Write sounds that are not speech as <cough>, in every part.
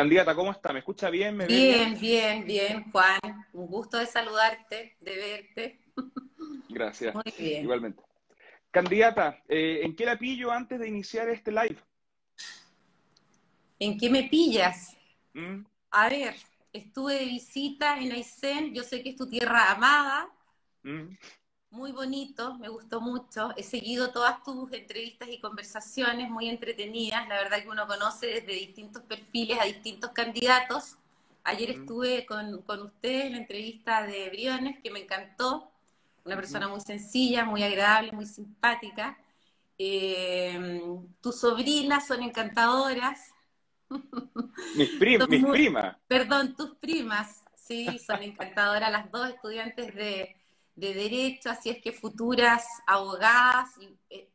Candidata, ¿cómo está? ¿Me escucha bien? ¿Me bien, bien, bien, Juan. Un gusto de saludarte, de verte. <laughs> Gracias. Muy bien. Igualmente. Candidata, eh, ¿en qué la pillo antes de iniciar este live? ¿En qué me pillas? ¿Mm? A ver, estuve de visita en Aysén, yo sé que es tu tierra amada. ¿Mm? Muy bonito, me gustó mucho. He seguido todas tus entrevistas y conversaciones muy entretenidas. La verdad que uno conoce desde distintos perfiles a distintos candidatos. Ayer estuve con, con usted en la entrevista de Briones, que me encantó. Una persona muy sencilla, muy agradable, muy simpática. Eh, tus sobrinas son encantadoras. <laughs> Mis, mis primas. Perdón, tus primas. Sí, son encantadoras las dos estudiantes de, de derecho, así es que futuras abogadas, y, eh,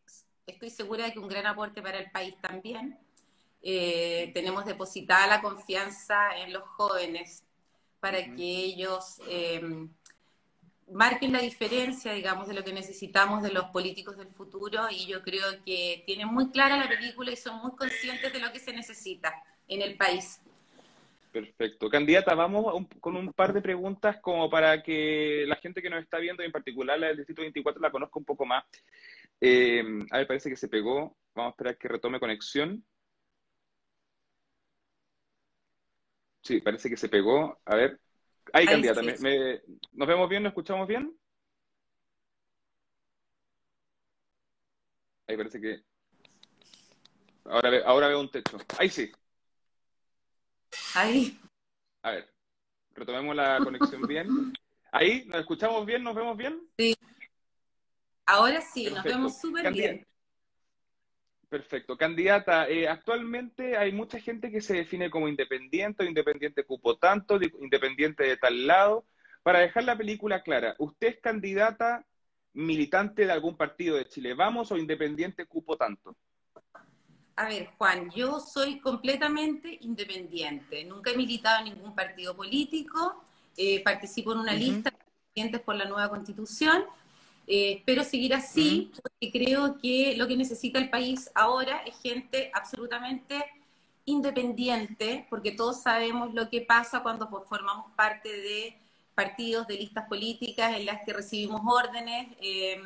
estoy segura de que un gran aporte para el país también. Eh, tenemos depositada la confianza en los jóvenes para que ellos eh, marquen la diferencia, digamos, de lo que necesitamos de los políticos del futuro y yo creo que tienen muy clara la película y son muy conscientes de lo que se necesita en el país. Perfecto. Candidata, vamos con un par de preguntas como para que la gente que nos está viendo, en particular la del Distrito 24, la conozca un poco más. Eh, a ver, parece que se pegó. Vamos a esperar que retome conexión. Sí, parece que se pegó. A ver. Ahí, candidata. ¿Nos vemos bien? ¿Nos escuchamos bien? Ahí parece que... Ahora, ahora veo un techo. Ahí sí. Ahí. A ver, retomemos la conexión bien. Ahí, ¿nos escuchamos bien? ¿Nos vemos bien? Sí. Ahora sí, nos vemos súper bien. Perfecto. Candidata, eh, actualmente hay mucha gente que se define como independiente o independiente cupo tanto, independiente de tal lado. Para dejar la película clara, ¿usted es candidata militante de algún partido de Chile Vamos o independiente cupo tanto? A ver, Juan, yo soy completamente independiente. Nunca he militado en ningún partido político. Eh, participo en una lista de por la nueva constitución. Eh, espero seguir así porque creo que lo que necesita el país ahora es gente absolutamente independiente, porque todos sabemos lo que pasa cuando formamos parte de partidos, de listas políticas en las que recibimos órdenes. Eh,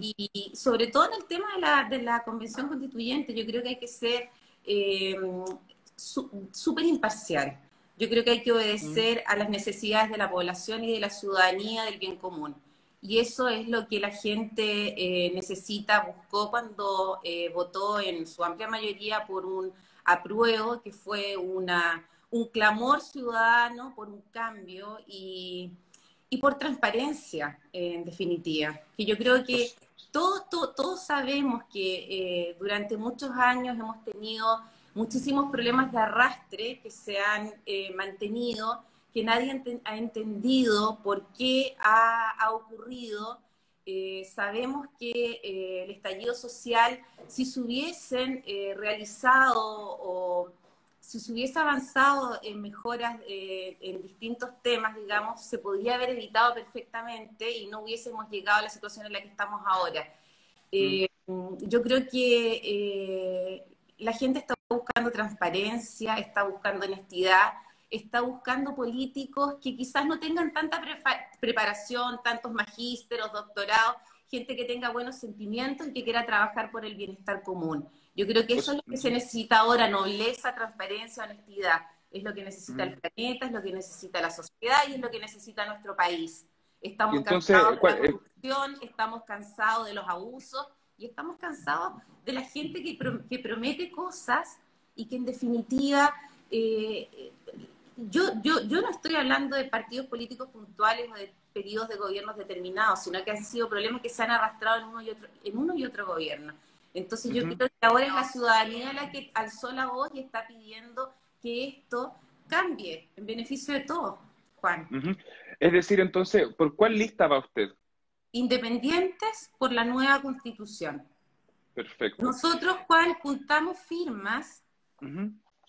y sobre todo en el tema de la, de la convención constituyente, yo creo que hay que ser eh, súper imparcial. Yo creo que hay que obedecer a las necesidades de la población y de la ciudadanía del bien común. Y eso es lo que la gente eh, necesita, buscó cuando eh, votó en su amplia mayoría por un apruebo, que fue una, un clamor ciudadano por un cambio y, y por transparencia, en definitiva. Que yo creo que todos, todos, sabemos que eh, durante muchos años hemos tenido muchísimos problemas de arrastre que se han eh, mantenido, que nadie ha entendido por qué ha, ha ocurrido. Eh, sabemos que el estallido social, si se hubiesen realizado o si se hubiese avanzado en mejoras eh, en distintos temas, digamos, se podría haber evitado perfectamente y no hubiésemos llegado a la situación en la que estamos ahora. Eh. Yo creo que eh, la gente está buscando transparencia, está buscando honestidad, está buscando políticos que quizás no tengan tanta preparación, tantos magísteros, doctorados, gente que tenga buenos sentimientos y que quiera trabajar por el bienestar común. Yo creo que eso es lo que se necesita ahora, nobleza, transparencia, honestidad. Es lo que necesita el planeta, es lo que necesita la sociedad y es lo que necesita nuestro país. Estamos cansados de la corrupción, estamos cansados de los abusos y estamos cansados de la gente que, que promete cosas y que en definitiva eh, yo, yo, yo no estoy hablando de partidos políticos puntuales o de periodos de gobiernos determinados, sino que han sido problemas que se han arrastrado en uno y otro, en uno y otro gobierno. Entonces yo creo que ahora es la ciudadanía la que alzó la voz y está pidiendo que esto cambie en beneficio de todos, Juan. Es decir, entonces, ¿por cuál lista va usted? Independientes por la nueva constitución. Perfecto. Nosotros, Juan, juntamos firmas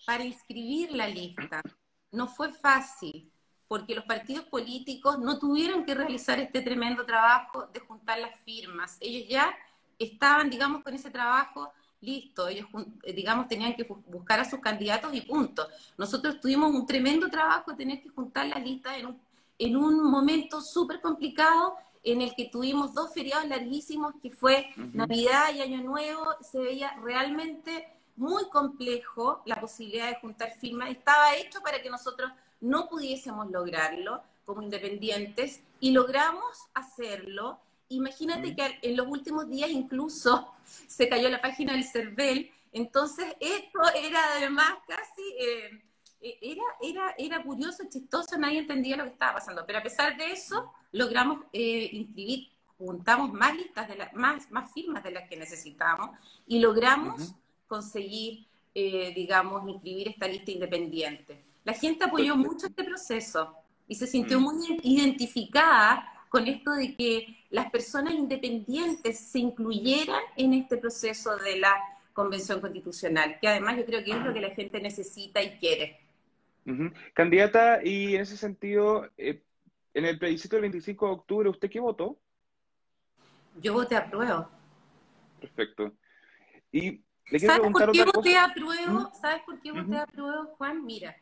para inscribir la lista. No fue fácil, porque los partidos políticos no tuvieron que realizar este tremendo trabajo de juntar las firmas. Ellos ya estaban, digamos, con ese trabajo listo, ellos, eh, digamos, tenían que buscar a sus candidatos y punto. Nosotros tuvimos un tremendo trabajo de tener que juntar la lista en un, en un momento súper complicado en el que tuvimos dos feriados larguísimos, que fue Navidad y Año Nuevo, se veía realmente muy complejo la posibilidad de juntar firmas, estaba hecho para que nosotros no pudiésemos lograrlo como independientes y logramos hacerlo. Imagínate que en los últimos días incluso <laughs> se cayó la página del CERVEL, entonces esto era además casi, eh, eh, era, era, era curioso, chistoso, nadie entendía lo que estaba pasando, pero a pesar de eso logramos eh, inscribir, juntamos más listas, de más, más firmas de las que necesitábamos y logramos conseguir, digamos, inscribir esta lista independiente. La gente apoyó mucho este proceso y se sintió mm. muy identificada con esto de que las personas independientes se incluyeran en este proceso de la Convención Constitucional, que además yo creo que es lo que la gente necesita y quiere. Candidata, y en ese sentido, eh, en el plebiscito del 25 de octubre, ¿usted qué votó? Yo voté a prueba. Perfecto. Y ¿Sabes por qué voté a prueba? ¿Sabes por qué voté a prueba, Juan? Mira,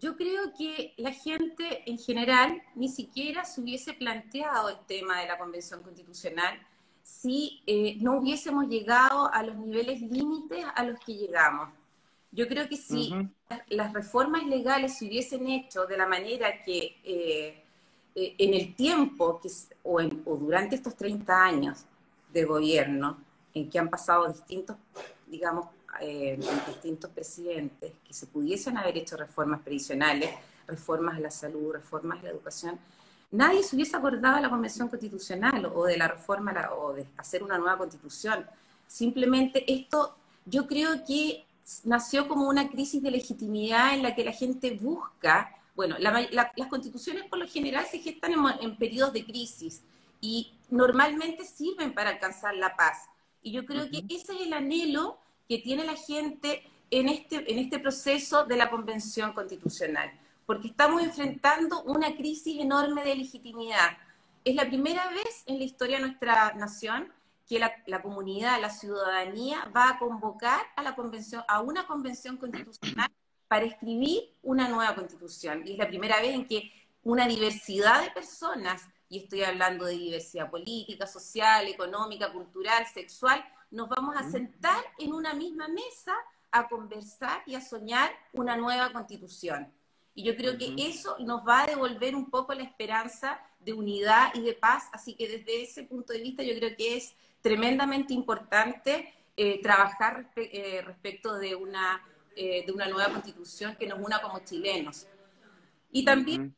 yo creo que la gente en general ni siquiera se hubiese planteado el tema de la Convención Constitucional si eh, no hubiésemos llegado a los niveles límites a los que llegamos. Yo creo que si las reformas legales se hubiesen hecho de la manera que eh, eh, en el tiempo que, o, o durante estos 30 años de gobierno, en que han pasado distintos, digamos, eh, distintos presidentes que se pudiesen haber hecho reformas previsionales, reformas a la salud, reformas a la educación, nadie se hubiese acordado de la Convención Constitucional o de la reforma o de hacer una nueva constitución. Simplemente esto yo creo que nació como una crisis de legitimidad en la que la gente busca, bueno, las constituciones por lo general se gestan en, en periodos de crisis y normalmente sirven para alcanzar la paz. Y yo creo que ese es el anhelo que tiene la gente en este, en este proceso de la Convención Constitucional, porque estamos enfrentando una crisis enorme de legitimidad. Es la primera vez en la historia de nuestra nación que la, la, comunidad, la ciudadanía va a convocar a la convención, a una convención constitucional para escribir una nueva constitución. Y es la primera vez en que una diversidad de personas, y estoy hablando de diversidad política, social, económica, cultural, sexual, nos vamos a sentar en una misma mesa a conversar y a soñar una nueva constitución. Y yo creo que eso nos va a devolver un poco la esperanza de unidad y de paz. Así que desde ese punto de vista yo creo que es tremendamente importante eh, trabajar eh, respecto de una, eh, de una nueva constitución que nos una como chilenos. Y también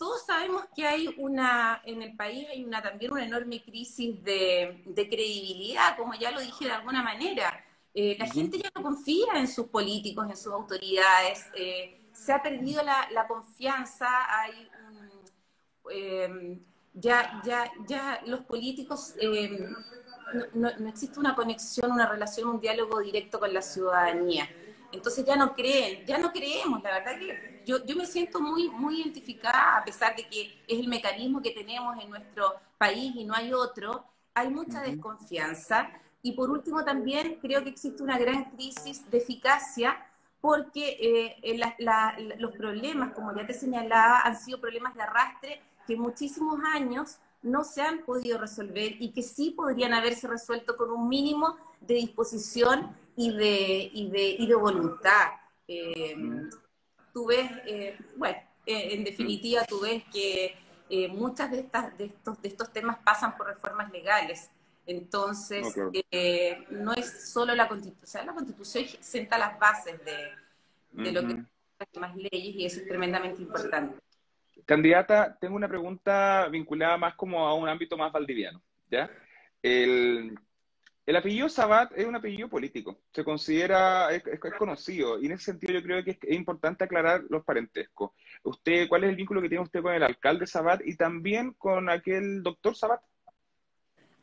todos sabemos que hay una, en el país hay una también una enorme crisis de, credibilidad, como ya lo dije de alguna manera. Eh, la gente ya no confía en sus políticos, en sus autoridades, eh, se ha perdido la, confianza, hay em, ya, ya, ya los políticos, em, no, no existe una conexión, una relación, un diálogo directo con la ciudadanía. Entonces ya no creen, ya no creemos, la verdad que yo, yo me siento muy, muy identificada, a pesar de que es el mecanismo que tenemos en nuestro país y no hay otro, hay mucha desconfianza. Y por último también creo que existe una gran crisis de eficacia porque eh, los problemas, como ya te señalaba, han sido problemas de arrastre que muchísimos años no se han podido resolver y que sí podrían haberse resuelto con un mínimo de disposición y de, y de, y de voluntad. Eh, tú ves, eh, bueno, eh, en definitiva, tú ves que muchas de, estas, de, estos, de estos temas pasan por reformas legales. Entonces, no es solo la constitución, la constitución senta las bases de, de lo que son las demás leyes y eso es tremendamente importante. Candidata, tengo una pregunta vinculada más como a un ámbito más valdiviano, ¿ya? El, el apellido Sabat es un apellido político, se considera, es, conocido, y en ese sentido yo creo que es, importante aclarar los parentescos. Usted, ¿Cuál es el vínculo que tiene usted con el alcalde Sabat y también con aquel doctor Sabat?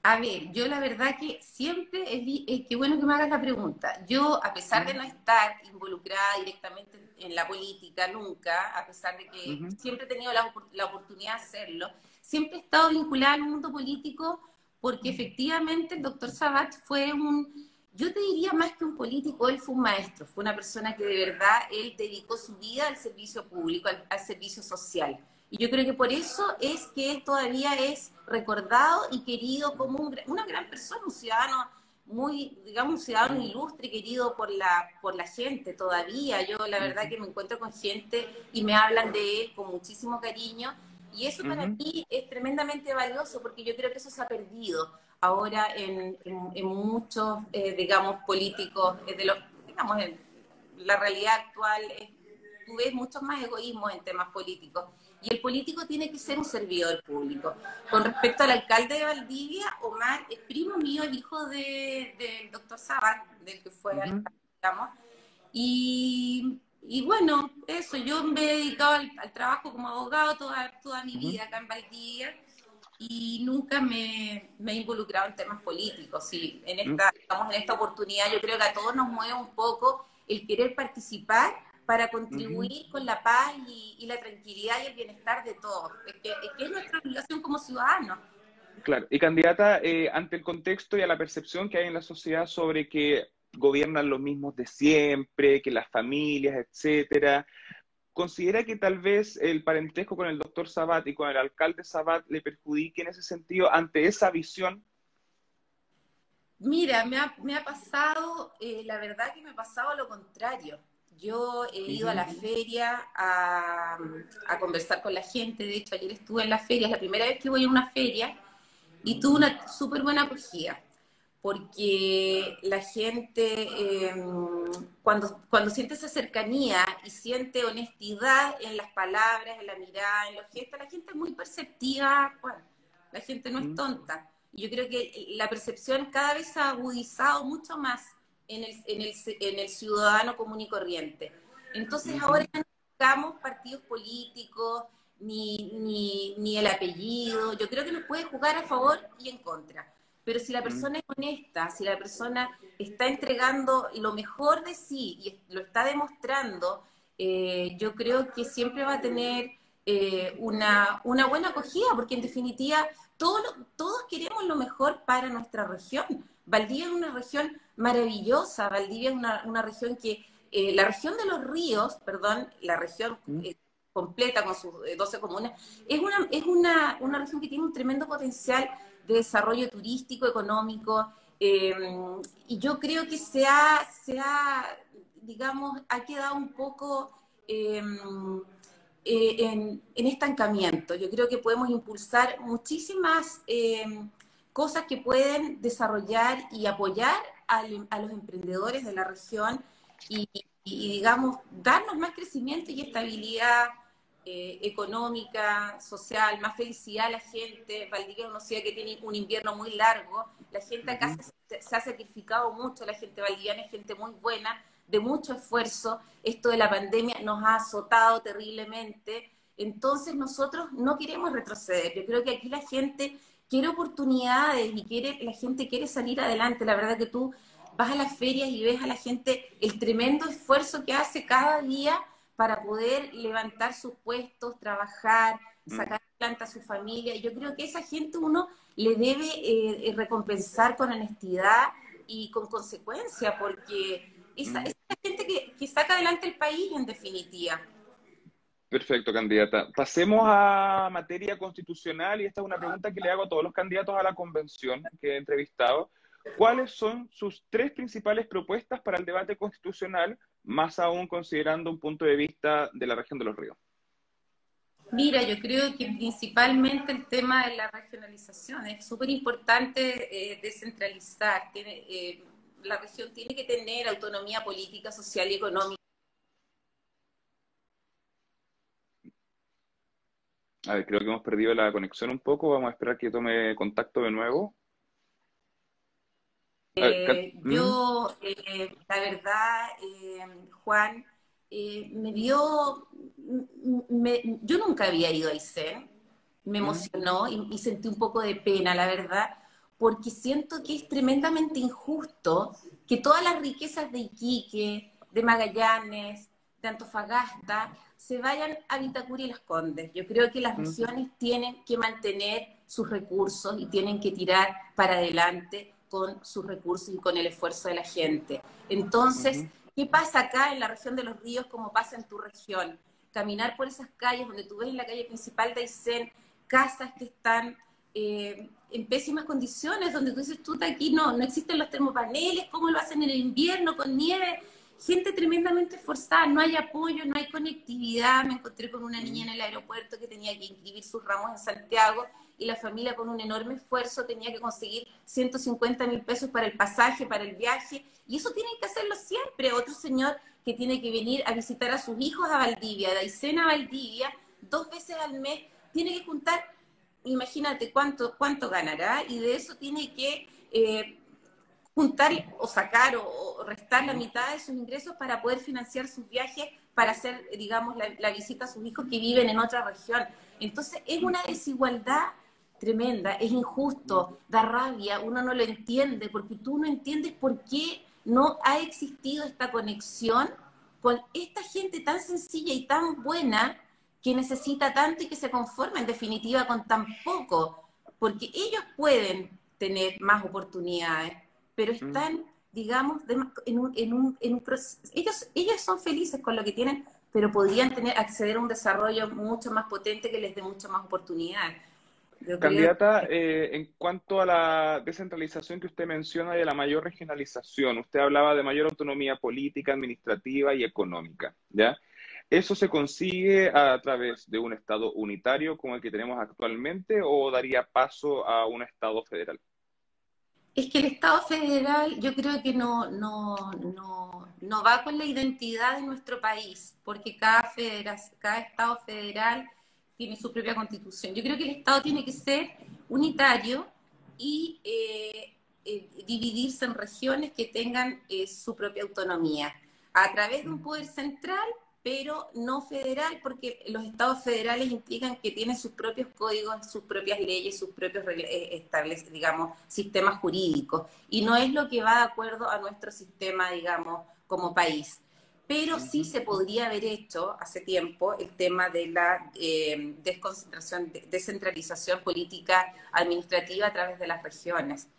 A ver, yo la verdad que siempre, es, que bueno que me hagas la pregunta. Yo, a pesar de no estar involucrada directamente en la política, nunca, a pesar de que siempre he tenido la, la oportunidad de hacerlo, siempre he estado vinculada al mundo político porque efectivamente el doctor Sabat fue un, Yo te diría más que un político, él fue un maestro, fue una persona que de verdad, él dedicó su vida al servicio público, al, servicio social. Y yo creo que por eso es que él todavía es recordado y querido como una gran persona, un ciudadano muy, digamos, un ciudadano ilustre, querido por la, por la gente todavía. Yo la verdad que me encuentro con gente y me hablan de él con muchísimo cariño. Y eso para mí es tremendamente valioso porque yo creo que eso se ha perdido ahora en, en, muchos, eh, digamos, políticos, eh, de los, digamos, en la realidad actual, tú ves muchos más egoísmos en temas políticos. Y el político tiene que ser un servidor público. Con respecto al alcalde de Valdivia, Omar es primo mío, el hijo del de, doctor Sabat, del que fue alcalde, digamos. Y, y, bueno, eso, yo me he dedicado al, trabajo como abogado toda, toda mi vida acá en Valdivia y nunca me, he involucrado en temas políticos. Y en esta, en esta oportunidad yo creo que a todos nos mueve un poco el querer participar para contribuir con la paz y, la tranquilidad y el bienestar de todos. Es que, es, nuestra obligación como ciudadanos. Claro, y candidata, eh, ante el contexto y a la percepción que hay en la sociedad sobre que gobiernan los mismos de siempre, que las familias, etcétera, ¿considera que tal vez el parentesco con el doctor Sabat y con el alcalde Sabat le perjudique en ese sentido ante esa visión? Mira, me ha, me ha pasado, eh, la verdad que me ha pasado lo contrario. Yo he ido a la feria a, conversar con la gente, de hecho ayer estuve en la feria, es la primera vez que voy a una feria y tuve una súper buena acogida, porque la gente em, cuando, cuando siente esa cercanía y siente honestidad en las palabras, en la mirada, en los gestos, la gente es muy perceptiva, bueno, la gente no es tonta. Y yo creo que la percepción cada vez ha agudizado mucho más en el, en el, en el ciudadano común y corriente. Entonces ahora ya no buscamos partidos políticos, ni, ni, ni, el apellido. Yo creo que nos puede jugar a favor y en contra. Pero si la persona es honesta, si la persona está entregando lo mejor de sí y lo está demostrando, eh, yo creo que siempre va a tener eh, una, una, buena acogida, porque en definitiva todos, todos queremos lo mejor para nuestra región. Valdivia es una región maravillosa, Valdivia es una, región que, eh, la región de los ríos, perdón, la región mm. eh, completa con sus 12 eh, comunas, es, una, es una, una, región que tiene un tremendo potencial de desarrollo turístico, económico, em, y yo creo que se ha, se ha, digamos, ha quedado un poco em, en, en, estancamiento. Yo creo que podemos impulsar muchísimas em, cosas que pueden desarrollar y apoyar a, los emprendedores de la región y, digamos, darnos más crecimiento y estabilidad eh, económica, social, más felicidad a la gente. Valdivia es una ciudad que tiene un invierno muy largo. La gente acá se, se, ha sacrificado mucho, la gente valdiviana es gente muy buena, de mucho esfuerzo. Esto de la pandemia nos ha azotado terriblemente. Entonces nosotros no queremos retroceder. Yo creo que aquí la gente quiere oportunidades y quiere, la gente quiere salir adelante. La verdad que tú vas a las ferias y ves a la gente el tremendo esfuerzo que hace cada día para poder levantar sus puestos, trabajar, mm. sacar planta a su familia. Yo creo que esa gente uno le debe eh, recompensar con honestidad y con consecuencia, porque esa, mm. es la gente que, que saca adelante el país en definitiva. Perfecto, candidata. Pasemos a materia constitucional y esta es una pregunta que le hago a todos los candidatos a la convención que he entrevistado. ¿Cuáles son sus tres principales propuestas para el debate constitucional, más aún considerando un punto de vista de la región de los ríos? Mira, yo creo que principalmente el tema de la regionalización es súper importante eh, descentralizar. Tiene, eh, la región tiene que tener autonomía política, social y económica A ver, creo que hemos perdido la conexión un poco. Vamos a esperar que tome contacto de nuevo. Eh, yo, eh, la verdad, eh, Juan, me dio, yo nunca había ido a ICE, me emocionó y, y, sentí un poco de pena, la verdad, porque siento que es tremendamente injusto que todas las riquezas de Iquique, de Magallanes, de Antofagasta, se vayan a Vitacura y Las Condes. Yo creo que las regiones tienen que mantener sus recursos y tienen que tirar para adelante con sus recursos y con el esfuerzo de la gente. Entonces, ¿qué pasa acá en la región de los ríos como pasa en tu región? Caminar por esas calles donde tú ves en la calle principal de Aysén casas que están eh, en pésimas condiciones, donde tú dices, tú aquí no, no existen los termopaneles, ¿cómo lo hacen en el invierno con nieve? Gente tremendamente esforzada, no hay apoyo, no hay conectividad. Me encontré con una niña en el aeropuerto que tenía que inscribir sus ramos en Santiago y la familia con un enorme esfuerzo tenía que conseguir 150 mil pesos para el pasaje, para el viaje, y eso tienen que hacerlo siempre. Otro señor que tiene que venir a visitar a sus hijos a Valdivia, de Aysén Valdivia, dos veces al mes, tiene que juntar imagínate cuánto, cuánto ganará y de eso tiene que eh, juntar o sacar o, restar la mitad de sus ingresos para poder financiar sus viajes, para hacer, digamos, la, visita a sus hijos que viven en otra región. Entonces es una desigualdad tremenda, es injusto, da rabia, uno no lo entiende, porque tú no entiendes por qué no ha existido esta conexión con esta gente tan sencilla y tan buena que necesita tanto y que se conforma en definitiva con tan poco, porque ellos pueden tener más oportunidades, pero mm. están, digamos, en un, en un, en un proceso, ellos, ellos son felices con lo que tienen, pero podrían tener, acceder a un desarrollo mucho más potente que les dé muchas más oportunidades. Candidata, eh, en cuanto a la descentralización que usted menciona y a la mayor regionalización, usted hablaba de mayor autonomía política, administrativa y económica, ¿ya? ¿Eso se consigue a través de un Estado unitario como el que tenemos actualmente o daría paso a un Estado federal? Es que el Estado federal yo creo que no, no, no, no va con la identidad de nuestro país, porque cada, cada Estado federal tiene su propia constitución. Yo creo que el Estado tiene que ser unitario y eh, eh, dividirse en regiones que tengan eh, su propia autonomía, a través de un poder central pero no federal, porque los estados federales implican que tienen sus propios códigos, sus propias leyes, sus propios eh, establece, digamos, sistemas jurídicos, y no es lo que va de acuerdo a nuestro sistema, digamos, como país. Pero sí se podría haber hecho hace tiempo el tema de la eh, desconcentración, descentralización política administrativa a través de las regiones.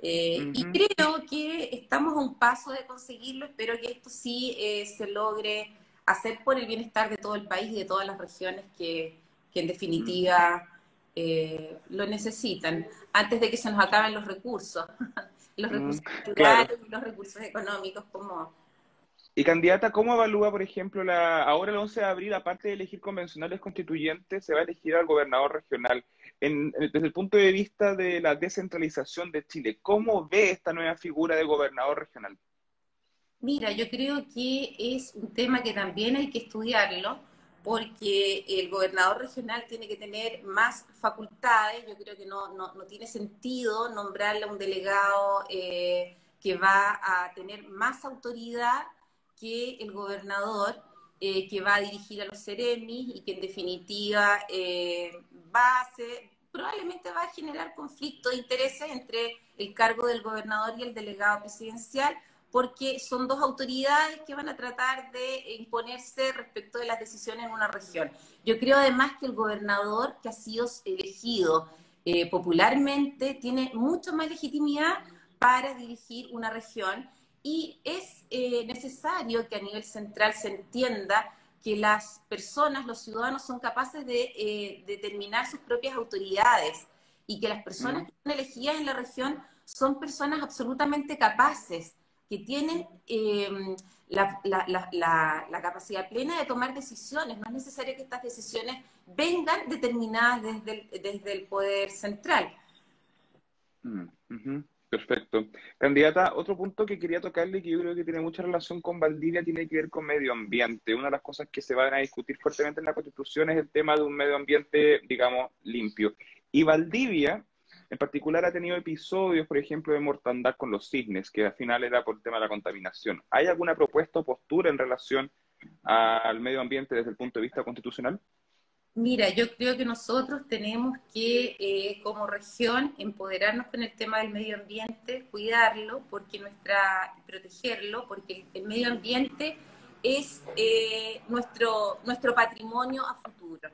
Eh, y creo que estamos a un paso de conseguirlo, espero que esto sí se logre hacer por el bienestar de todo el país y de todas las regiones que, en definitiva eh, lo necesitan, antes de que se nos acaben los recursos, <laughs> los recursos naturales y los recursos económicos como... Y candidata, ¿cómo evalúa, por ejemplo, la ahora el 11 de abril, aparte de elegir convencionales constituyentes, se va a elegir al gobernador regional? desde el punto de vista de la descentralización de Chile, ¿cómo ve esta nueva figura de gobernador regional? Mira, yo creo que es un tema que también hay que estudiarlo porque el gobernador regional tiene que tener más facultades. Yo creo que no, no, tiene sentido nombrarle a un delegado eh, que va a tener más autoridad que el gobernador, eh, que va a dirigir a los seremis y que en definitiva eh, va a ser, probablemente va a generar conflicto de intereses entre el cargo del gobernador y el delegado presidencial porque son dos autoridades que van a tratar de imponerse respecto de las decisiones en una región. Yo creo además que el gobernador que ha sido elegido eh, popularmente tiene mucho más legitimidad para dirigir una región y es eh, necesario que a nivel central se entienda que las personas, los ciudadanos, son capaces de eh, determinar sus propias autoridades y que las personas que son elegidas en la región son personas absolutamente capaces que tienen em, la, capacidad plena de tomar decisiones. No es necesario que estas decisiones vengan determinadas desde el, poder central. Mm, perfecto. Candidata, otro punto que quería tocarle, que yo creo que tiene mucha relación con Valdivia, tiene que ver con medio ambiente. Una de las cosas que se van a discutir fuertemente en la Constitución es el tema de un medio ambiente, digamos, limpio. Y Valdivia en particular ha tenido episodios, por ejemplo, de mortandad con los cisnes, que al final era por el tema de la contaminación. ¿Hay alguna propuesta o postura en relación al medio ambiente desde el punto de vista constitucional? Mira, yo creo que nosotros tenemos que, eh, como región, empoderarnos con el tema del medio ambiente, cuidarlo, porque nuestra, protegerlo, porque el medio ambiente es eh, nuestro, nuestro patrimonio a futuro.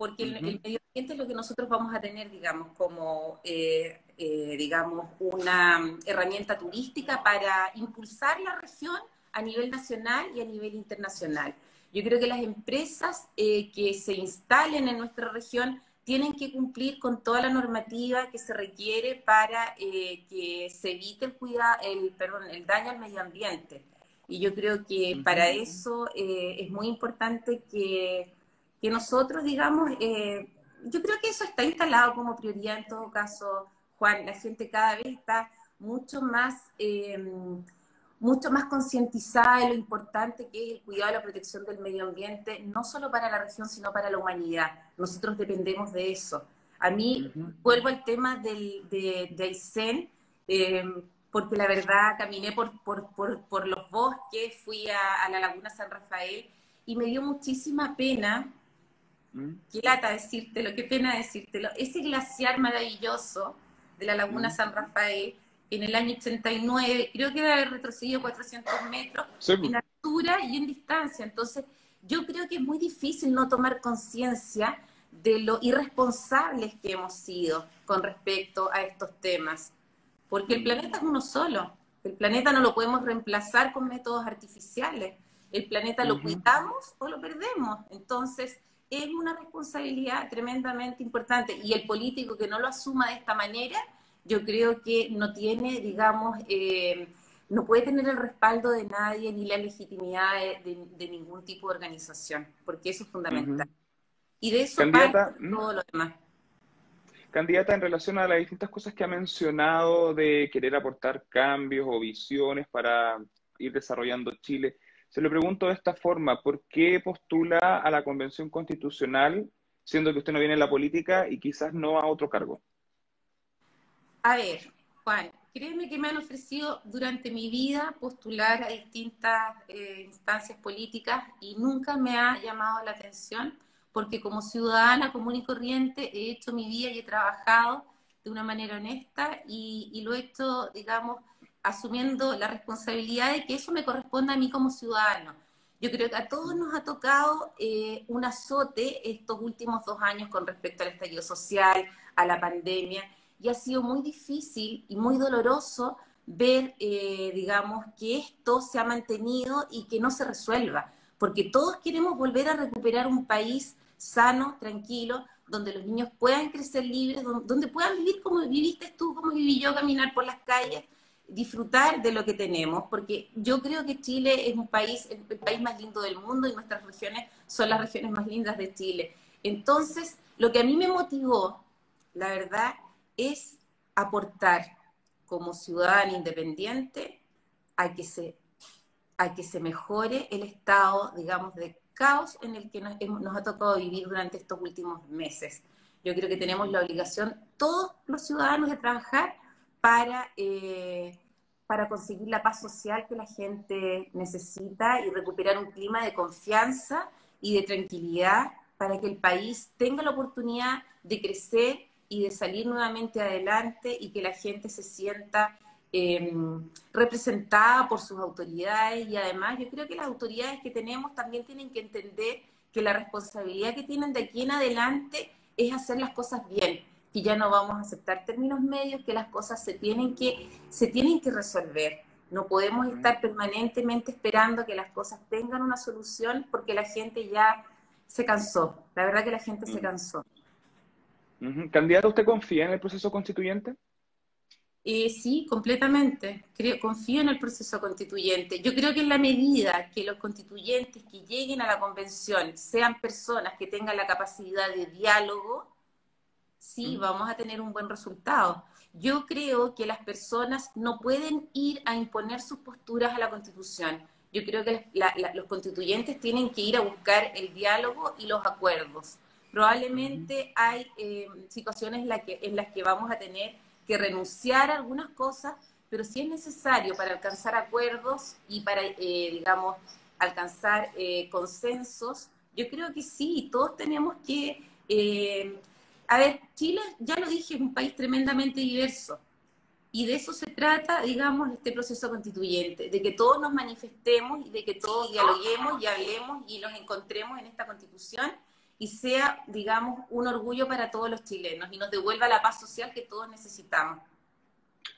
Porque el, medio ambiente es lo que nosotros vamos a tener, digamos, como, eh, eh, digamos, una herramienta turística para impulsar la región a nivel nacional y a nivel internacional. Yo creo que las empresas eh, que se instalen en nuestra región tienen que cumplir con toda la normativa que se requiere para que se evite el, el, perdón, el daño al medio ambiente. Y yo creo que para eso es muy importante que que nosotros, digamos, eh, yo creo que eso está instalado como prioridad en todo caso, Juan. La gente cada vez está mucho más, eh, mucho más concientizada de lo importante que es el cuidado y la protección del medio ambiente, no solo para la región, sino para la humanidad. Nosotros dependemos de eso. A mí, vuelvo al tema del, de, de Aysén, eh, porque la verdad caminé por, por, por, por los bosques, fui a, a la Laguna San Rafael y me dio muchísima pena ¿Mm? Qué lata decírtelo, qué pena decírtelo. Ese glaciar maravilloso de la Laguna ¿Mm? San Rafael, en el año 89, creo que debe haber retrocedido 400 metros en altura y en distancia. Entonces, yo creo que es muy difícil no tomar conciencia de lo irresponsables que hemos sido con respecto a estos temas. Porque el planeta es uno solo. El planeta no lo podemos reemplazar con métodos artificiales. El planeta lo cuidamos o lo perdemos. Entonces, es una responsabilidad tremendamente importante y el político que no lo asuma de esta manera, yo creo que no tiene, digamos, eh, no puede tener el respaldo de nadie ni la legitimidad de, ningún tipo de organización, porque eso es fundamental. Y de eso Candidata, todo lo demás. Candidata, en relación a las distintas cosas que ha mencionado de querer aportar cambios o visiones para ir desarrollando Chile, se lo pregunto de esta forma, ¿por qué postula a la Convención Constitucional siendo que usted no viene en la política y quizás no a otro cargo? A ver, Juan, créeme que me han ofrecido durante mi vida postular a distintas eh, instancias políticas y nunca me ha llamado la atención porque como ciudadana común y corriente he hecho mi vida y he trabajado de una manera honesta y, y lo he hecho, digamos, asumiendo la responsabilidad de que eso me corresponde a mí como ciudadano. Yo creo que a todos nos ha tocado eh, un azote estos últimos dos años con respecto al estallido social, a la pandemia, y ha sido muy difícil y muy doloroso ver, eh, digamos, que esto se ha mantenido y que no se resuelva, porque todos queremos volver a recuperar un país sano, tranquilo, donde los niños puedan crecer libres, donde puedan vivir como viviste tú, como viví yo, caminar por las calles, disfrutar de lo que tenemos, porque yo creo que Chile es un país, el, país más lindo del mundo y nuestras regiones son las regiones más lindas de Chile. Entonces, lo que a mí me motivó, la verdad, es aportar como ciudadana independiente a que se, a que se mejore el estado, digamos, de caos en el que nos, nos ha tocado vivir durante estos últimos meses. Yo creo que tenemos la obligación, todos los ciudadanos, de trabajar para, eh, para conseguir la paz social que la gente necesita y recuperar un clima de confianza y de tranquilidad para que el país tenga la oportunidad de crecer y de salir nuevamente adelante y que la gente se sienta em, representada por sus autoridades. Y además yo creo que las autoridades que tenemos también tienen que entender que la responsabilidad que tienen de aquí en adelante es hacer las cosas bien, que ya no vamos a aceptar términos medios, que las cosas se tienen que, se tienen que resolver. No podemos estar permanentemente esperando que las cosas tengan una solución porque la gente ya se cansó. La verdad que la gente se cansó. ¿Candidato, usted confía en el proceso constituyente? Eh, sí, completamente. Creo, confío en el proceso constituyente. Yo creo que en la medida que los constituyentes que lleguen a la convención sean personas que tengan la capacidad de diálogo, sí vamos a tener un buen resultado. Yo creo que las personas no pueden ir a imponer sus posturas a la Constitución. Yo creo que los constituyentes tienen que ir a buscar el diálogo y los acuerdos. Probablemente hay eh, situaciones en, las que vamos a tener que renunciar a algunas cosas, pero si es necesario para alcanzar acuerdos y para, eh, digamos, alcanzar eh, consensos, yo creo que sí, todos tenemos que a ver, Chile, ya lo dije, es un país tremendamente diverso. Y de eso se trata, digamos, este proceso constituyente, de que todos nos manifestemos y de que todos dialoguemos y hablemos y nos encontremos en esta constitución y sea, digamos, un orgullo para todos los chilenos y nos devuelva la paz social que todos necesitamos.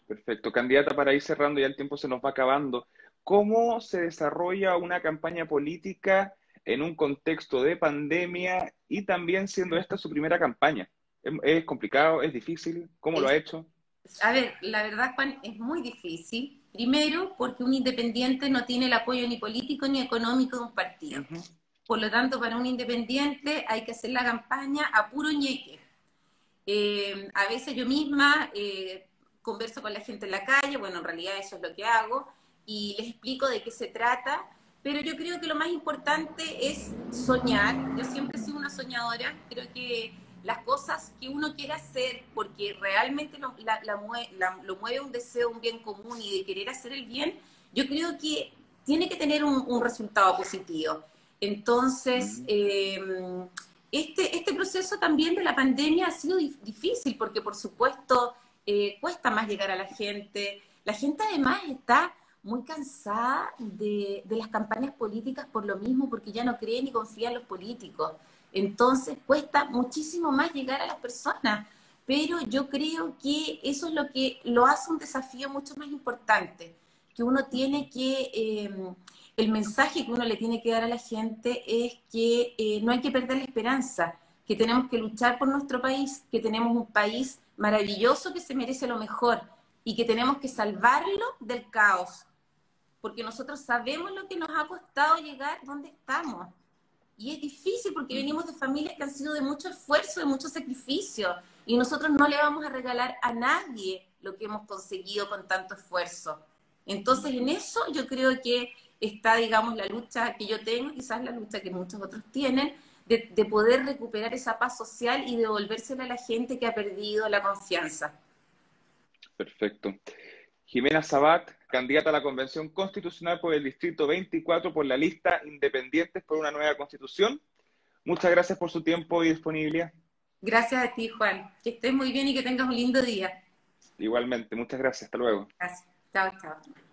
Perfecto. Candidata, para ir cerrando, ya el tiempo se nos va acabando. ¿Cómo se desarrolla una campaña política en un contexto de pandemia y también siendo esta su primera campaña? ¿Es, complicado? ¿Es difícil? ¿Cómo lo ha hecho? A ver, la verdad, Juan, es muy difícil. Primero, porque un independiente no tiene el apoyo ni político ni económico de un partido. Por lo tanto, para un independiente hay que hacer la campaña a puro ñeque. Eh, a veces yo misma eh, converso con la gente en la calle, bueno, en realidad eso es lo que hago, y les explico de qué se trata, pero yo creo que lo más importante es soñar. Yo siempre he sido una soñadora, creo que las cosas que uno quiere hacer, porque realmente lo, lo mueve un deseo, un bien común y de querer hacer el bien, yo creo que tiene que tener un resultado positivo. Entonces, em, este, este proceso también de la pandemia ha sido difícil porque, por supuesto, eh, cuesta más llegar a la gente. La gente además está muy cansada de, de, las campañas políticas por lo mismo, porque ya no cree ni confía en los políticos. Entonces cuesta muchísimo más llegar a las personas, pero yo creo que eso es lo que lo hace un desafío mucho más importante, que uno tiene que em, el mensaje que uno le tiene que dar a la gente es que eh, no hay que perder la esperanza, que tenemos que luchar por nuestro país, que tenemos un país maravilloso que se merece lo mejor y que tenemos que salvarlo del caos, porque nosotros sabemos lo que nos ha costado llegar donde estamos. Y es difícil porque venimos de familias que han sido de mucho esfuerzo, de mucho sacrificio, y nosotros no le vamos a regalar a nadie lo que hemos conseguido con tanto esfuerzo. Entonces, en eso yo creo que está, digamos, la lucha que yo tengo, quizás la lucha que muchos otros tienen, de, poder recuperar esa paz social y devolvérsela a la gente que ha perdido la confianza. Perfecto. Jimena Sabat, candidata a la Convención Constitucional por el Distrito 24 por la lista Independientes por una nueva Constitución. Muchas gracias por su tiempo y disponibilidad. Gracias a ti, Juan. Que estés muy bien y que tengas un lindo día. Igualmente, muchas gracias. Hasta luego. Gracias. Chao, chao.